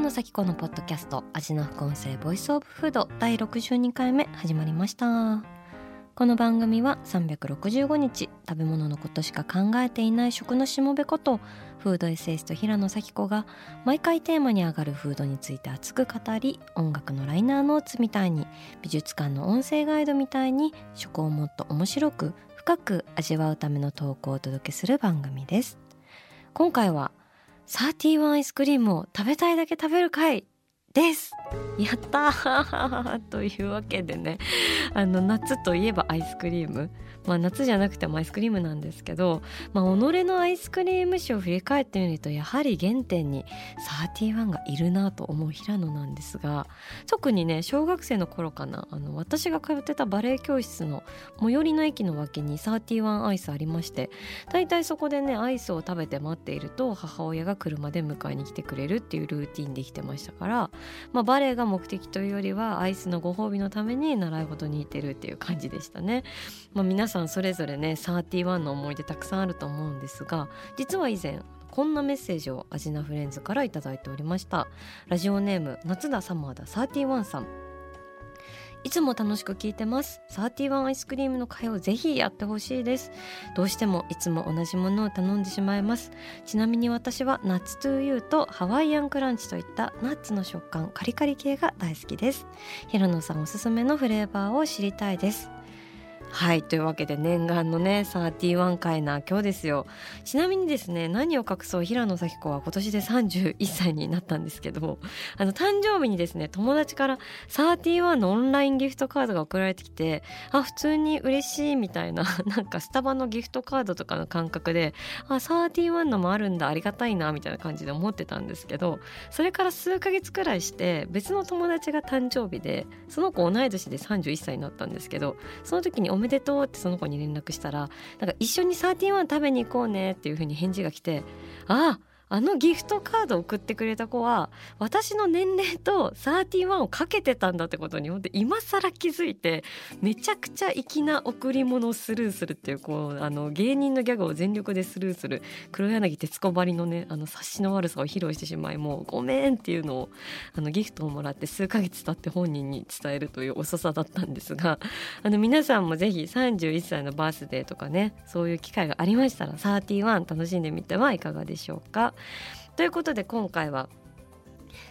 野紗季子のポッドキャスト味な副音声 voice of food 第62回目始まりました。この番組は365日食べ物のことしか考えていない食のしもべことフードエッセイスト平野紗季子が毎回テーマに上がるフードについて熱く語り音楽のライナーノーツみたいに美術館の音声ガイドみたいに食をもっと面白く深く味わうための投稿をお届けする番組です。今回は31アイスクリームを食べたいだけ食べる会です。やったー。というわけでね。あの夏といえばアイスクリーム。まあ夏じゃなくてもアイスクリームなんですけど、まあ、己のアイスクリーム史を振り返ってみるとやはり原点に31がいるなと思う平野なんですが特にね小学生の頃かなあの私が通ってたバレエ教室の最寄りの駅の脇に31アイスありまして大体そこでねアイスを食べて待っていると母親が車で迎えに来てくれるっていうルーティンできてましたからまあ、バレエが目的というよりはアイスのご褒美のために習い事に行ってるっていう感じでしたね、まあ、皆さんそれぞれね31の思い出たくさんあると思うんですが実は以前こんなメッセージを味なフレンズから頂いておりました。ラジオネーム夏だサマーだ31さん。いつも楽しく聞いてます。31アイスクリームの会をぜひやってほしいです。どうしてもいつも同じものを頼んでしまいます。ちなみに私はナッツトゥーユーとハワイアンクランチといったナッツの食感カリカリ系が大好きです。平野さんおすすめのフレーバーを知りたいです。はいというわけで念願のね31回な今日ですよ。ちなみにですね何を隠そう平野咲子は今年で31歳になったんですけどあの誕生日にですね友達から31のオンラインギフトカードが送られてきてあ普通に嬉しいみたいな なんかスタバのギフトカードとかの感覚であ31のもあるんだありがたいなみたいな感じで思ってたんですけどそれから数ヶ月くらいして別の友達が誕生日でその子同い年で31歳になったんですけどその時におめでとうってその子に連絡したらなんか一緒にサーティワン食べに行こうねっていう風に返事が来てあああのギフトカードを送ってくれた子は私の年齢と31をかけてたんだってことに本当今更気づいてめちゃくちゃ粋な贈り物をスルーするっていうこうあの芸人のギャグを全力でスルーする黒柳徹子ばりのねあの察しの悪さを披露してしまいもうごめんっていうのをあのギフトをもらって数ヶ月経って本人に伝えるという遅さだったんですがあの皆さんもぜひ31歳のバースデーとかねそういう機会がありましたら31楽しんでみてはいかがでしょうか？ということで今回は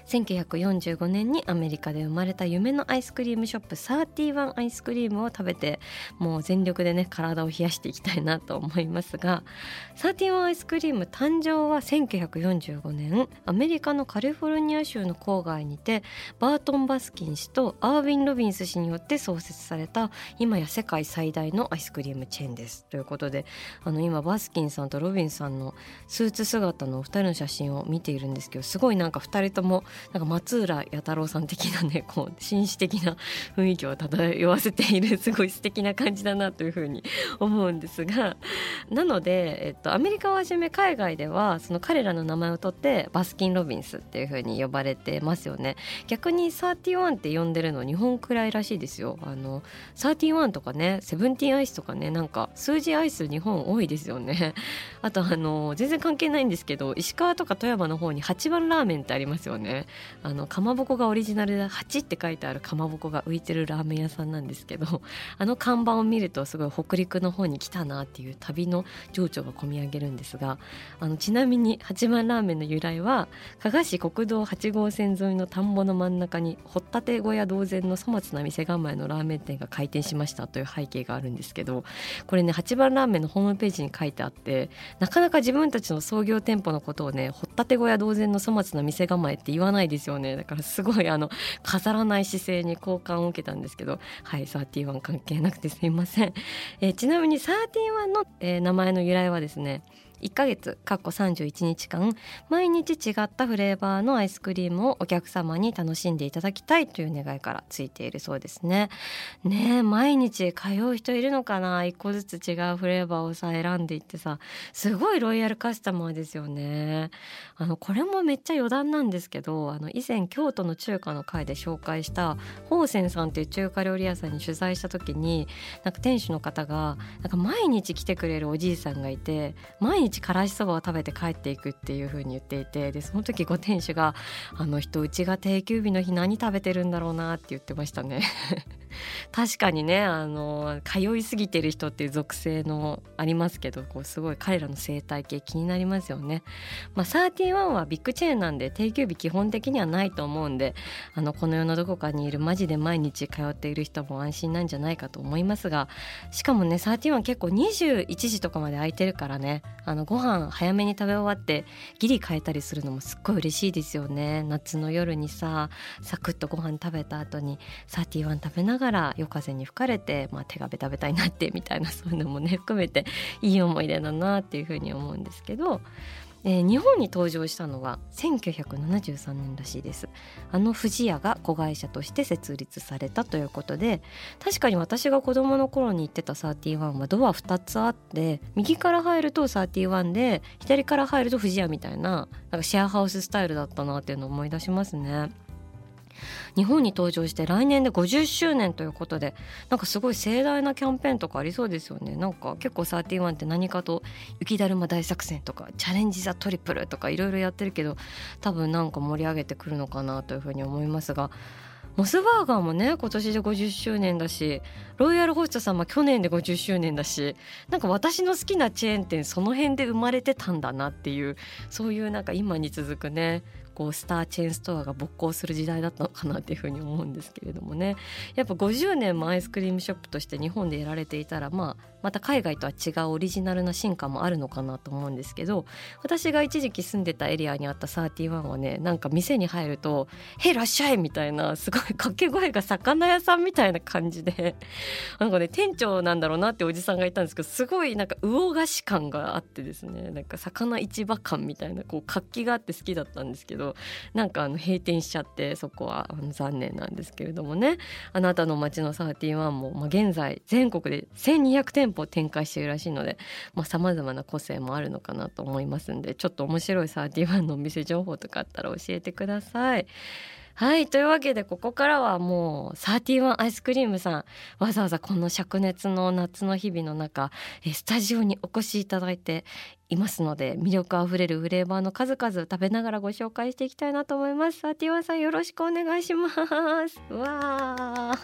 1945年にアメリカで生まれた夢のアイスクリームショップ31アイスクリームを食べてもう全力でね体を冷やしていきたいなと思いますが31アイスクリーム誕生は1945年アメリカのカリフォルニア州の郊外にてバートン・バスキン氏とアーウィン・ロビンス氏によって創設された今や世界最大のアイスクリームチェーンです。ということであの今バスキンさんとロビンさんのスーツ姿のお二人の写真を見ているんですけどすごいなんか2人ともなんか松浦弥太郎さん的なねこう紳士的な雰囲気を漂わせているすごい素敵な感じだなというふうに思うんですが。なので、えっと、アメリカをはじめ海外ではその彼らの名前を取ってバスキン・ロビンスっていうふうに呼ばれてますよね。逆に31って呼んでるの日本くらいらしいですよ。あの31とかねセブンティーンアイスとかねなんか数字アイス日本多いですよね。あとあの全然関係ないんですけど石川とか富山の方に八番ラーメンってありますよね。あのかまぼこがオリジナルで8って書いてあるかまぼこが浮いてるラーメン屋さんなんですけど あの看板を見るとすごい北陸の方に来たなっていう旅の情緒が込み上げるんですがあのちなみに八幡ラーメンの由来は加賀市国道8号線沿いの田んぼの真ん中に掘ったて小屋同然の粗末な店構えのラーメン店が開店しましたという背景があるんですけどこれね八幡ラーメンのホームページに書いてあってなかなか自分たちの創業店舗のことをね掘ったて小屋同然の粗末な店構えって言わないないですよね。だからすごいあの飾らない姿勢に好感を受けたんですけどはい31関係なくてすいません、えー、ちなみに31の、えー、名前の由来はですね1ヶ月かっこ31日間毎日違ったフレーバーのアイスクリームをお客様に楽しんでいただきたいという願いからついているそうですね。ね毎日通う人いるのかな？1個ずつ違うフレーバーをさ選んでいってさすごいロイヤルカスタマーですよね。あのこれもめっちゃ余談なんですけどあの以前京都の中華の会で紹介した宝泉さんっていう中華料理屋さんに取材した時になんか店主の方がなんか毎日来てくれるおじいさんがいて毎日日からしそばを食べて帰っていくっていう風に言っていてでその時ご店主が「あの人うちが定休日の日何食べてるんだろうな」って言ってましたね 確かにねあの通いすぎてる人っていう属性のありますけどこうすごい彼らの生態系気になりますよね。まあ、31はビッグチェーンなんで定休日基本的にはないと思うんであのこの世のどこかにいるマジで毎日通っている人も安心なんじゃないかと思いますがしかもね31結構21時とかまで空いてるからねあのご飯早めに食べ終わってギリ変えたりするのもすっごい嬉しいですよね。夏の夜にさサクッとご飯食べた後にサーティワン食べながら夜風に吹かれて、まあ、手がベタベタになってみたいなそういうのもね含めていい思い出だなっていうふうに思うんですけど。えー、日本に登場したのは1973年らしいですあの不二家が子会社として設立されたということで確かに私が子供の頃に行ってた31はドア2つあって右から入ると31で左から入ると不二家みたいななんかシェアハウススタイルだったなっていうのを思い出しますね。日本に登場して来年で50周年ということでなんかすごい盛大なキャンペーンとかありそうですよね。なんか結構31って何かと雪だるま大作戦とかチャレンジ・ザ・トリプルとかいろいろやってるけど多分なんか盛り上げてくるのかなというふうに思いますがモスバーガーもね今年で50周年だしロイヤルホストさんも去年で50周年だしなんか私の好きなチェーン店その辺で生まれてたんだなっていうそういうなんか今に続くねこうスターチェーンストアが勃興する時代だったのかなっていうふうに思うんですけれどもねやっぱ50年もアイスクリームショップとして日本でやられていたら、まあ、また海外とは違うオリジナルな進化もあるのかなと思うんですけど私が一時期住んでたエリアにあった31はねなんか店に入ると「へいらっしゃい!」みたいなすごい掛け声が魚屋さんみたいな感じでなんかね店長なんだろうなっておじさんがいたんですけどすごいなんか魚菓子感があってですねなんか魚市場感みたいなこう活気があって好きだったんですけどなんかあの閉店しちゃってそこは残念なんですけれどもねあなたの街の31も、まあ、現在全国で1200店舗展開しているらしいのでさまざ、まな個性もあるのかなと思いますんでちょっと面白い31のお店情報とかあったら教えてください。はいというわけでここからはもう31アイスクリームさんわざわざこの灼熱の夏の日々の中スタジオにお越しいただいていますので魅力あふれるフレーバーの数々食べながらご紹介していきたいなと思います。31さんよろしくお願いします。わ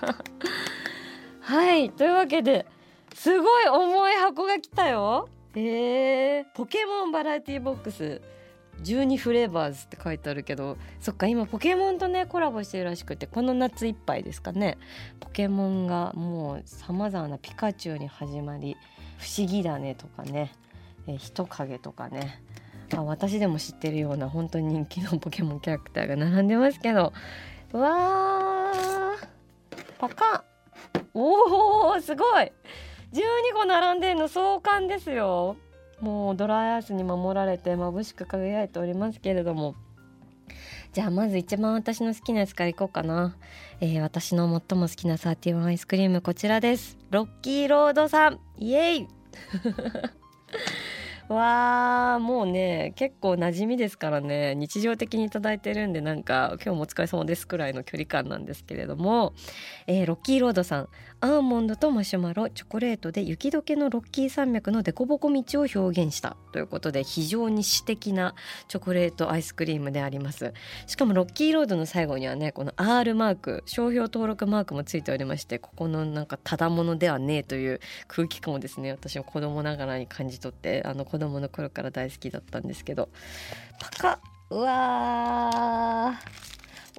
はいというわけですごい重い箱が来たよ。えー、ポケモンバラエティボックス。12フレーバーズって書いてあるけどそっか今ポケモンとねコラボしてるらしくてこの夏いっぱいですかね。ポケモンがもうさまざまなピカチュウに始まり不思議だねとかね。え人影とかね。あ私でも知ってるような本当に人気のポケモンキャラクターが並んでますけど。わーパカン。おーすごい。12個並んでんの壮観ですよ。もうドライアイスに守られて眩しく輝いておりますけれども。じゃあまず一番私の好きなやつからいこうかな、えー、私の最も好きな31アイスクリームこちらです。ロッキーロードさん。イエイ。わあもうね結構馴染みですからね。日常的に頂いてるんでなんか今日もお疲れ様ですくらいの距離感なんですけれども、えー、ロッキーロードさん。アーモンドとマシュマロチョコレートで雪解けのロッキー山脈の凸凹道を表現した。ということで非常に詩的なチョコレートアイスクリームであります。しかもロッキーロードの最後にはねこの R マーク商標登録マークもついておりましてここのなんかただものではねえという空気感をですね私も子供ながらに感じ取ってあの子供の頃から大好きだったんですけど。パカ。うわ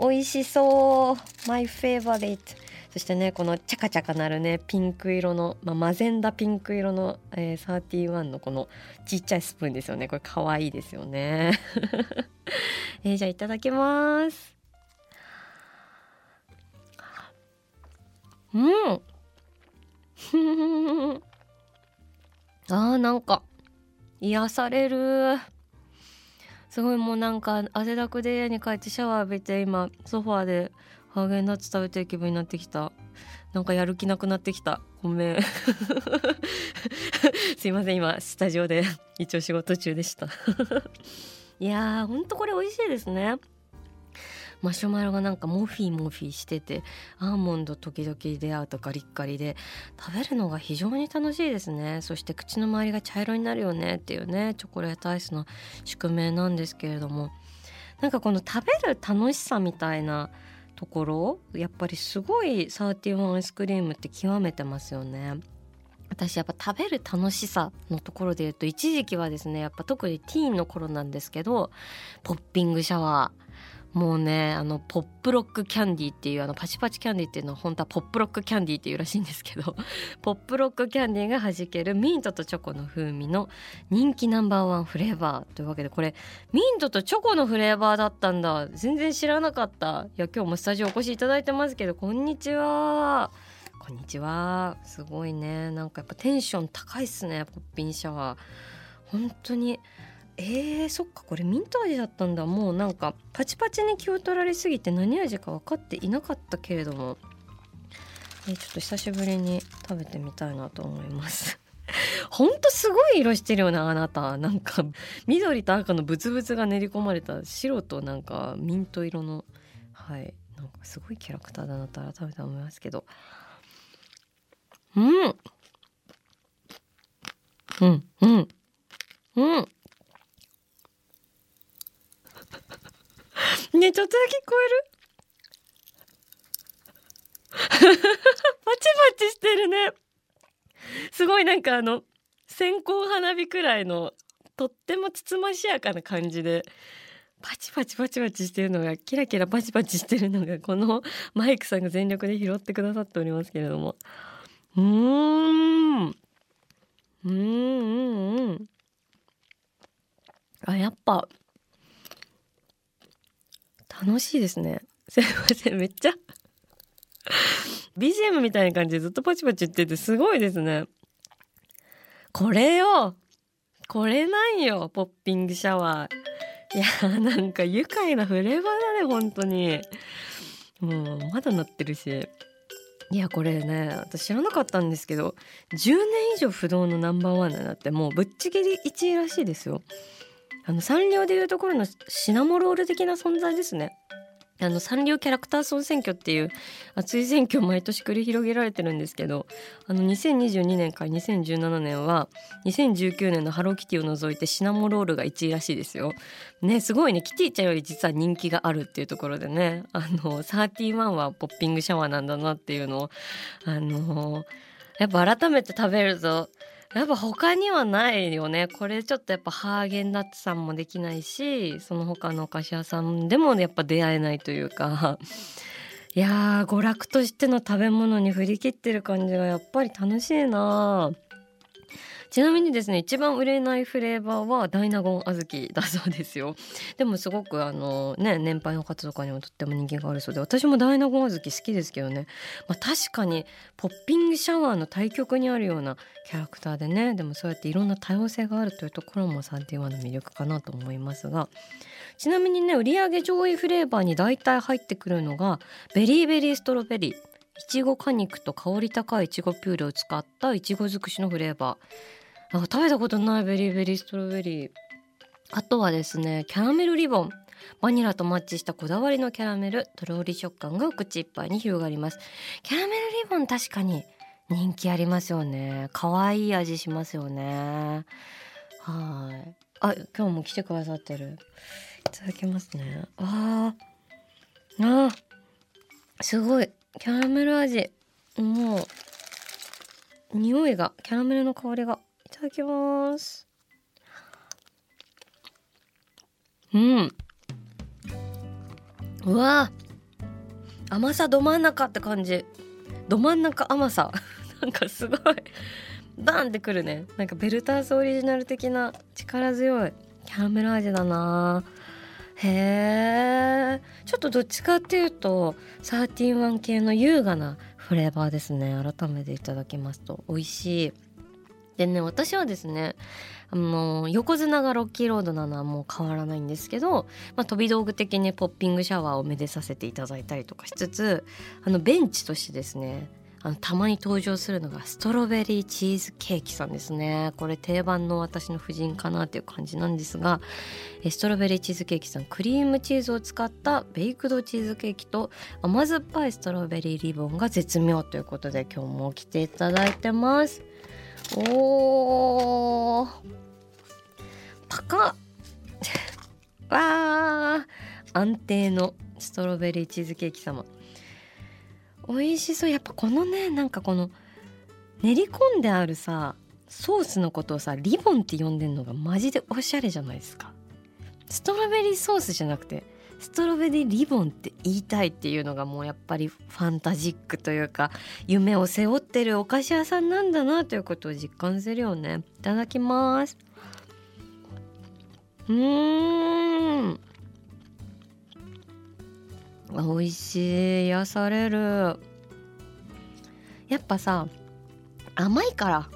ー。美味しそう。マイフェイバリットそしてねこのチャカチャカなるねピンク色の、まあ、マゼンダピンク色の、えー、31のこのちっちゃいスプーンですよね。これかわいいですよね。えー、じゃあいただきます。うん。あーなんか癒される。すごいもうなんか汗だくで家に帰ってシャワー浴びて今ソファーでハーゲンダッツ食べてる気分になってきた。なんかやる気なくなってきた。ごめん。すいません今スタジオで。一応仕事中でした。いやーほんとこれ美味しいですね。マシュマロがなんかモフィモフィしててアーモンド時々出会うとガリッガリで食べるのが非常に楽しいですね。そして口の周りが茶色になるよねっていうねチョコレートアイスの宿命なんですけれども。なんかこの食べる楽しさみたいなところやっぱりすごいサーティワンアイスクリームって極めてますよね。私やっぱ食べる楽しさのところで言うと一時期はですねやっぱ特にティーンの頃なんですけどポッピングシャワーもうねあのポップロックキャンディーっていうあのパチパチキャンディーっていうのは本当は ポップロックキャンディーっていうらしいんですけどポップロックキャンディーがはじけるミントとチョコの風味の人気ナンバーワンフレーバーというわけでこれミントとチョコのフレーバーだったんだ。全然知らなかった。いや今日もスタジオお越しいただいてますけどこんにちは。こんにちは。すごいね。なんかやっぱテンション高いっすね。ポッピンシャワー。本当にえー、そっかこれミント味だったんだ。もうなんかパチパチに気を取られすぎて何味か分かっていなかったけれども、えー、ちょっと久しぶりに食べてみたいなと思います。ほんとすごい色してるよなあなた。なんか緑と赤のブツブツが練り込まれた白となんかミント色の。はい。なんかすごいキャラクターだなと改めて思いますけど。うん。うん。うん。うん。ねちょっとだけ聞こえる？パチパチしてるねすごいなんかあの線香花火くらいのとってもつつましやかな感じでパチパチパチパチしてるのがキラキラパチパチしてるのがこの マイクさんが全力で拾ってくださっておりますけれども。うーん。うんうんうん。あやっぱ。楽しいですね。すいません。めっちゃ。BGM みたいな感じでずっとパチパチ言っててすごいですね。これよこれなんよポッピングシャワー。いやなんか愉快なフレーバーだね本当に。もうまだなってるし。いやこれね私知らなかったんですけど10年以上不動のナンバーワンだなってもうぶっちぎり1位らしいですよ。あのサンリオでいうところのシナモロール的な存在ですね。あのサンリオキャラクター総選挙っていう熱い選挙を毎年繰り広げられてるんですけどあの2022年から2017年は2019年のハローキティを除いてシナモロールが1位らしいですよ。ねすごいねキティちゃんより実は人気があるっていうところでねあの31はポッピングシャワーなんだなっていうのをあのやっぱ改めて食べるとやっぱ他にはないよね。これちょっとやっぱハーゲンダッツさんもできないしその他のお菓子屋さんでもやっぱ出会えないというか。いやー娯楽としての食べ物に振り切ってる感じがやっぱり楽しいなちなみにですね一番売れないフレーバーはダイナゴン小豆だそうですよ。でもすごくあのね年配の方とかにもとっても人気があるそうで私もダイナゴン小豆好きですけどね、まあ、確かにポッピングシャワーの対極にあるようなキャラクターでねでもそうやっていろんな多様性があるというところも31の魅力かなと思いますが。ちなみにね売上上位フレーバーに大体入ってくるのがベリーベリーストロベリー。いちご果肉と香り高いいちごピューレを使ったいちご尽くしのフレーバー。食べたことないベリーベリーストロベリー。あとはですねキャラメルリボン。バニラとマッチしたこだわりのキャラメルとろり食感がお口いっぱいに広がります。キャラメルリボン確かに人気ありますよね。可愛い味しますよね。はい。あ今日も来てくださってる。いただきますね。あ。あすごい。キャラメル味。もう匂いがキャラメルの香りが。いただきます。うん。うわ。甘さど真ん中って感じ。ど真ん中甘さ。なんかすごい。バンってくるね。なんかベルタースオリジナル的な力強い。キャラメル味だな。へえちょっとどっちかっていうと131系の優雅なフレーバーですね。改めていただきますと。美味しい。でね私はですねあの横綱がロッキーロードなのはもう変わらないんですけど、まあ、飛び道具的にポッピングシャワーをめでさせていただいたりとかしつつあのベンチとしてですねあのたまに登場するのがストロベリーチーズケーキさんですね。これ定番の私の夫人かなっていう感じなんですがストロベリーチーズケーキさんクリームチーズを使ったベイクドチーズケーキと甘酸っぱいストロベリーリボンが絶妙ということで今日も来ていただいてます。おー。パカ わー。安定のストロベリーチーズケーキ様。美味しそう。やっぱこのねなんかこの練り込んであるさソースのことをさリボンって呼んでんのがマジでおしゃれじゃないですか。ストロベリーソースじゃなくてストロベリーリボンって言いたいっていうのがもうやっぱりファンタジックというか夢を背負ってるお菓子屋さんなんだなということを実感するよね。いただきます。うん。美味しい。癒される。やっぱさ甘いから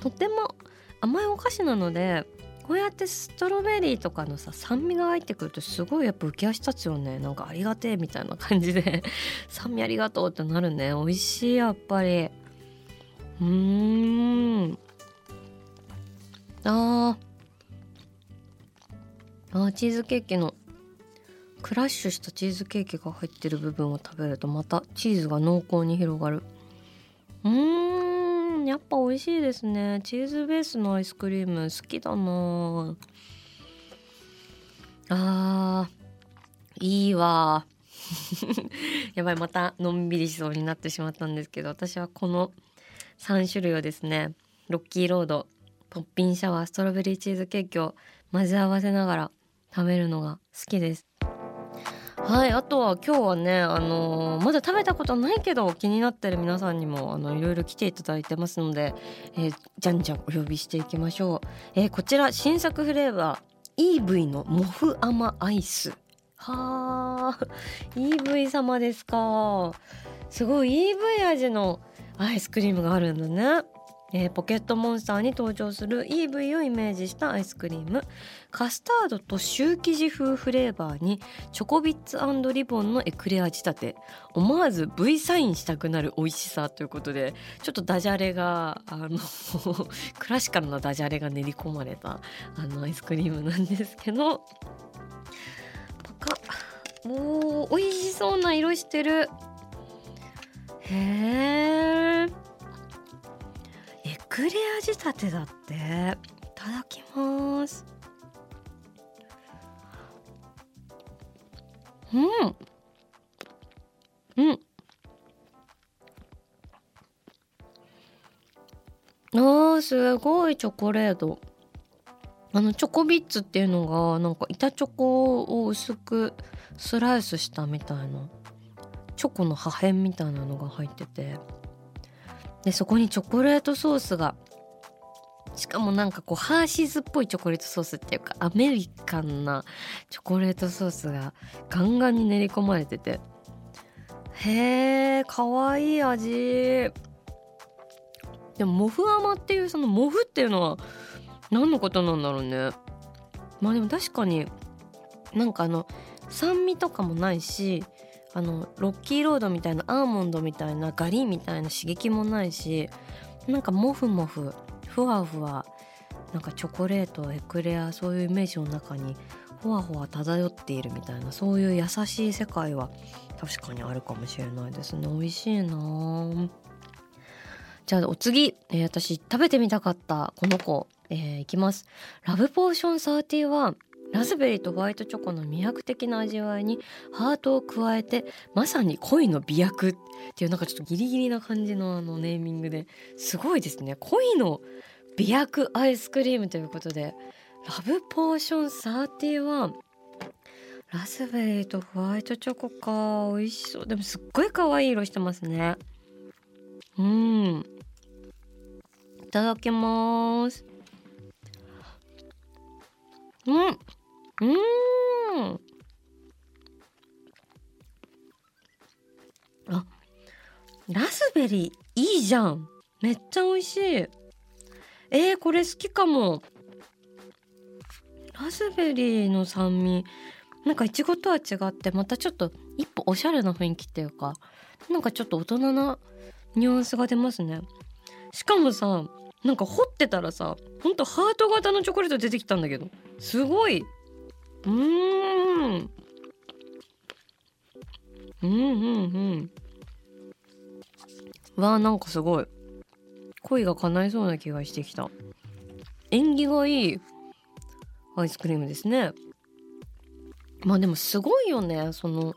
とても甘いお菓子なのでこうやってストロベリーとかのさ酸味が入ってくるとすごいやっぱ浮き足立つよね。なんかありがてえみたいな感じで。酸味ありがとうってなるね。美味しいやっぱり。うーん。ああチーズケーキのクラッシュしたチーズケーキが入ってる部分を食べるとまたチーズが濃厚に広がる。うーやっぱ美味しいですね。チーズベースのアイスクリーム好きだな。あーいいわ。やばいまたのんびりしそうになってしまったんですけど私はこの3種類をですねロッキーロードポッピンシャワーストロベリーチーズケーキを混ぜ合わせながら食べるのが好きです。はいあとは今日はねあのー、まだ食べたことないけど気になってる皆さんにもあのいろいろ来ていただいてますので、えー、じゃんじゃんお呼びしていきましょう、えー、こちら新作フレーバー EV のモフ甘アイス。はあ EV 様ですか。すごい EV 味のアイスクリームがあるんだね。えー、ポケットモンスターに登場する EV をイメージしたアイスクリーム。カスタードとシュー生地風フレーバーにチョコビッツリボンのエクレア仕立て。思わず V サインしたくなる美味しさということでちょっとダジャレがあの クラシカルなダジャレが練り込まれたあのアイスクリームなんですけど。パカおー美味しそうな色してる。へえクレア仕立てだって。いただきます。うん。うん。あーすごいチョコレート。あのチョコビッツっていうのがなんか板チョコを薄くスライスしたみたいなチョコの破片みたいなのが入ってて。でそこにチョコレートソースが。しかもなんかこうハーシーズっぽいチョコレートソースっていうかアメリカンなチョコレートソースがガンガンに練り込まれてて。へえかわいい味。でもモフ甘っていうそのモフっていうのは何のことなんだろうね。まあでも確かになんかあの酸味とかもないしあのロッキーロードみたいなアーモンドみたいなガリみたいな刺激もないしなんかモフモフふわふわなんかチョコレートエクレアそういうイメージの中にほわほわ漂っているみたいなそういう優しい世界は確かにあるかもしれないですね。美味しいなじゃあお次、えー、私食べてみたかったこの子、えー、いきます。ラブポーション31ラズベリーとホワイトチョコの魅惑的な味わいにハートを加えてまさに恋の美薬っていうなんかちょっとギリギリな感じのあのネーミングですごいですね。恋の美薬アイスクリームということでラブポーション31ラズベリーとホワイトチョコか美味しそう。でもすっごい可愛い色してますね。うん。いただきます。うん。うん。あラズベリーいいじゃん。めっちゃ美味しい。えー、これ好きかも。ラズベリーの酸味。なんかいちごとは違ってまたちょっと一歩おしゃれな雰囲気っていうかなんかちょっと大人なニュアンスが出ますね。しかもさなんか掘ってたらさほんとハート型のチョコレート出てきたんだけどすごい。うーん。うんうんうん。わあなんかすごい。恋が叶いそうな気がしてきた。縁起がいいアイスクリームですね。まあでもすごいよね。その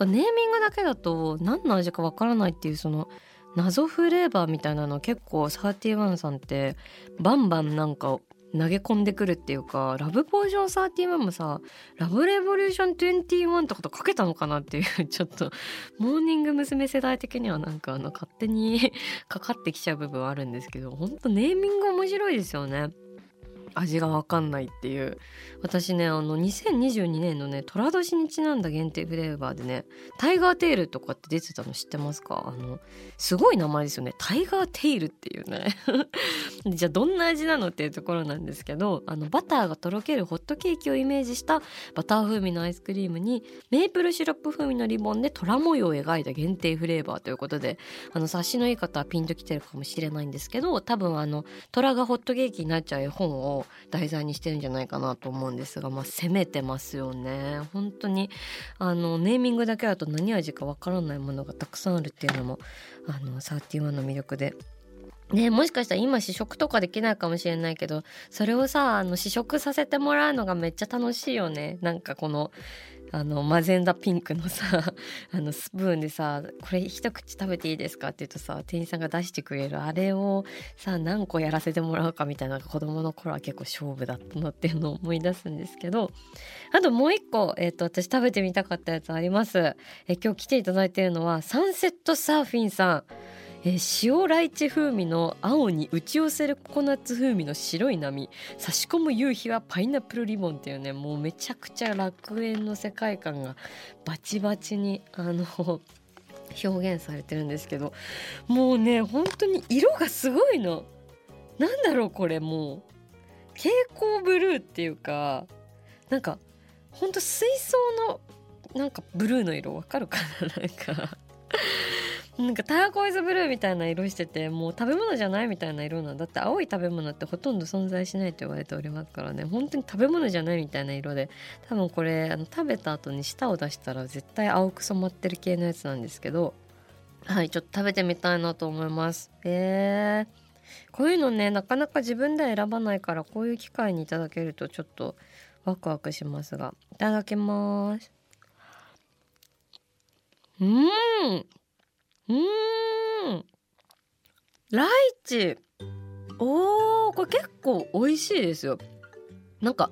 ネーミングだけだと何の味かわからないっていうその謎フレーバーみたいなの結構サーティワンさんってバンバンなんか投げ込んでくるっていうかラブポーション31もさラブレボリューション21とかとかけたのかなっていう ちょっとモーニング娘。世代的にはなんかあの勝手に かかってきちゃう部分はあるんですけどほんとネーミング面白いですよね。味が分かんないっていう。私ねあの2022年のね寅年にちなんだ限定フレーバーでねタイガーテールとかって出てたの知ってますか？あのすごい名前ですよね。タイガーテールっていうね。じゃあどんな味なのっていうところなんですけどあのバターがとろけるホットケーキをイメージしたバター風味のアイスクリームにメープルシロップ風味のリボンで虎模様を描いた限定フレーバーということであの察しのいい方はピンときてるかもしれないんですけど多分あの虎がホットケーキになっちゃう絵本を題材にしてるんじゃないかなと思うんですが、まあ、攻めてますよね。本当にあのネーミングだけだと何味かわからないものがたくさんあるっていうのもあの31の魅力で。ね、もしかしたら今試食とかできないかもしれないけどそれをさあの試食させてもらうのがめっちゃ楽しいよね。なんかこのあのマゼンダピンクのさ あのスプーンでさ「これ一口食べていいですか?」って言うとさ店員さんが出してくれるあれをさ何個やらせてもらうかみたいな子供の頃は結構勝負だったなっていうのを思い出すんですけどあともう一個、えーと、私食べてみたかったやつあります。え今日来ていただいているのはサンセットサーフィンさん。えー、塩ライチ風味の青に打ち寄せるココナッツ風味の白い波。差し込む夕日はパイナップルリボンっていうねもうめちゃくちゃ楽園の世界観がバチバチにあの 表現されてるんですけど。もうね本当に色がすごいの。なんだろうこれもう。蛍光ブルーっていうかなんかほんと水槽のなんかブルーの色わかるかな？なんか。なんかターコイズブルーみたいな色しててもう食べ物じゃないみたいな色なんだって青い食べ物ってほとんど存在しないと言われておりますからね。本当に食べ物じゃないみたいな色で多分これあの食べた後に舌を出したら絶対青く染まってる系のやつなんですけど。はいちょっと食べてみたいなと思います。えー、こういうのねなかなか自分では選ばないからこういう機会にいただけるとちょっとワクワクしますが。いただきます。うん！うん。ライチ。おーこれ結構美味しいですよ。なんか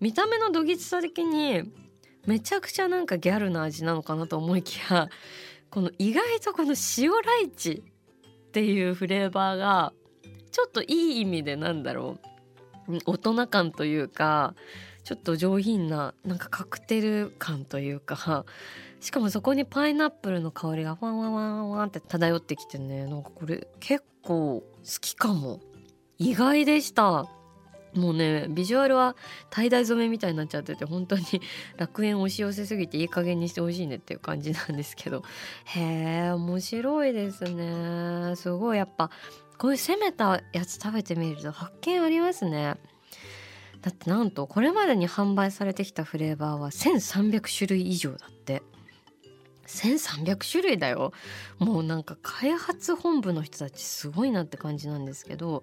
見た目のどぎつさ的にめちゃくちゃなんかギャルな味なのかなと思いきやこの意外とこの塩ライチっていうフレーバーがちょっといい意味でなんだろう。大人感というかちょっと上品ななんかカクテル感というかしかもそこにパイナップルの香りがファンワンワンワンって漂ってきてね。なんかこれ結構好きかも。意外でした。もうねビジュアルは tie dye 染めみたいになっちゃってて本当に楽園押し寄せすぎていい加減にしてほしいねっていう感じなんですけど。へえ面白いですね。すごい。やっぱこういう攻めたやつ食べてみると発見ありますね。だってなんとこれまでに販売されてきたフレーバーは1300種類以上だって。1300種類だよ。もうなんか開発本部の人たちすごいなって感じなんですけど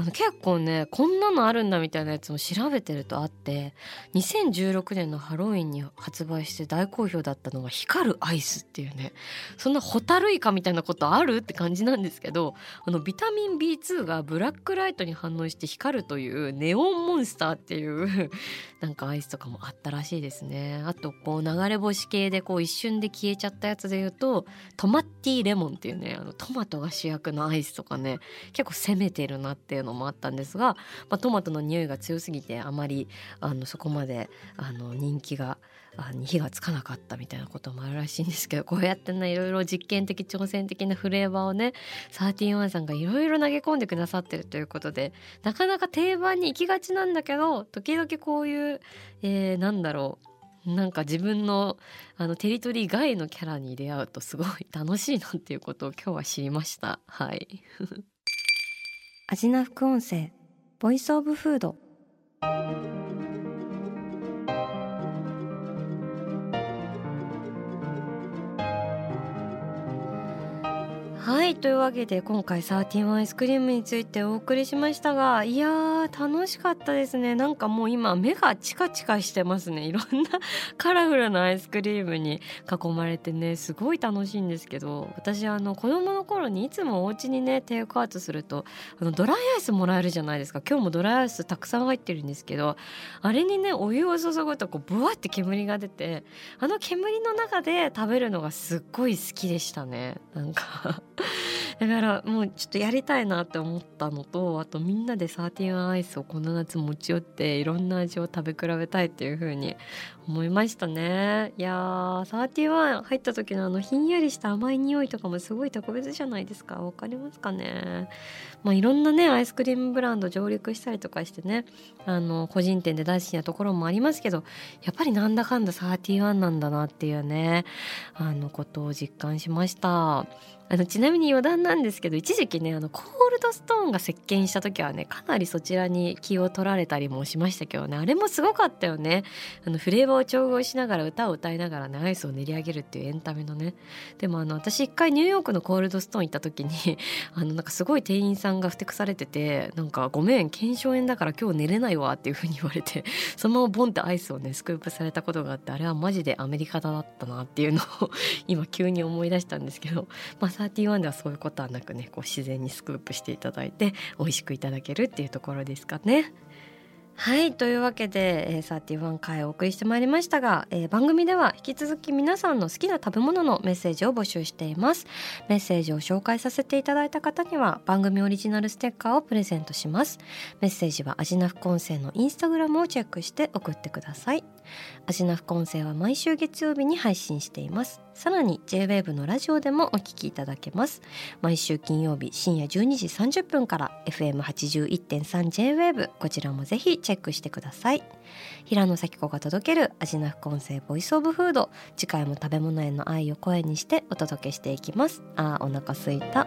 あの結構ねこんなのあるんだみたいなやつも調べてるとあって2016年のハロウィンに発売して大好評だったのが光るアイスっていうねそんなホタルイカみたいなことあるって感じなんですけどあのビタミン B2 がブラックライトに反応して光るというネオンモンスターっていう なんかアイスとかもあったらしいですね。あとこう流れ星系でこう一瞬で消えちゃったやつで言うとトマッティレモンっていうねあのトマトが主役のアイスとかね結構攻めてるなっていうのもあったんですが、まあ、トマトの匂いが強すぎてあまりあのそこまであの人気がに火がつかなかったみたいなこともあるらしいんですけどこうやってねいろいろ実験的挑戦的なフレーバーをねサーティワンさんがいろいろ投げ込んでくださってるということでなかなか定番に行きがちなんだけど時々こういう、えー、なんだろうなんか自分のあのテリトリー外のキャラに出会うとすごい楽しいなっていうことを今日は知りました。はい。味な副音声ボイスオブフードはいというわけで今回サーティワンアイスクリームについてお送りしましたがいやー楽しかったですね。なんかもう今目がチカチカしてますね。いろんな カラフルなアイスクリームに囲まれてねすごい楽しいんですけど私あの子供の頃にいつもお家にねテイクアウトするとあのドライアイスもらえるじゃないですか。今日もドライアイスたくさん入ってるんですけどあれにねお湯を注ぐとこうブワって煙が出てあの煙の中で食べるのがすっごい好きでしたね。なんか だからもうちょっとやりたいなって思ったのとあとみんなでサーティワンアイスをこの夏持ち寄っていろんな味を食べ比べたいっていう風に思いましたね。いやーサーティワン入った時のあのひんやりした甘い匂いとかもすごい特別じゃないですか。わかりますかね？まあいろんなねアイスクリームブランド上陸したりとかしてねあの個人店で大好きなところもありますけどやっぱりなんだかんだサーティワンなんだなっていうねあのことを実感しました。あのちなみに余談なんですけど一時期ねあのコールドストーンが席巻した時はねかなりそちらに気を取られたりもしましたけどねあれもすごかったよね。あのフレーバーを調合しながら歌を歌いながらねアイスを練り上げるっていうエンタメのね。でもあの私一回ニューヨークのコールドストーン行った時に あのなんかすごい店員さんがふてくされててなんかごめん腱鞘炎だから今日寝れないわっていう風に言われて そのままボンってアイスをねスクープされたことがあってあれはマジでアメリカだったなっていうのを 今急に思い出したんですけどまあ31ではそういうことはなくねこう自然にスクープしていただいて美味しくいただけるっていうところですかね。はいというわけで、えー、31回お送りしてまいりましたが、えー、番組では引き続き皆さんの好きな食べ物のメッセージを募集しています。メッセージを紹介させていただいた方には番組オリジナルステッカーをプレゼントします。メッセージはアジナフコンセのインスタグラムをチェックして送ってください。アジナフコンセは毎週月曜日に配信しています。さらに JWAVE のラジオでもお聞きいただけます。毎週金曜日深夜12時30分から FM81.3JWAVE こちらもぜひチェックしてください。平野咲子が届ける味な副音声ボイスオブフード。次回も食べ物への愛を声にしてお届けしていきます。あーお腹すいた。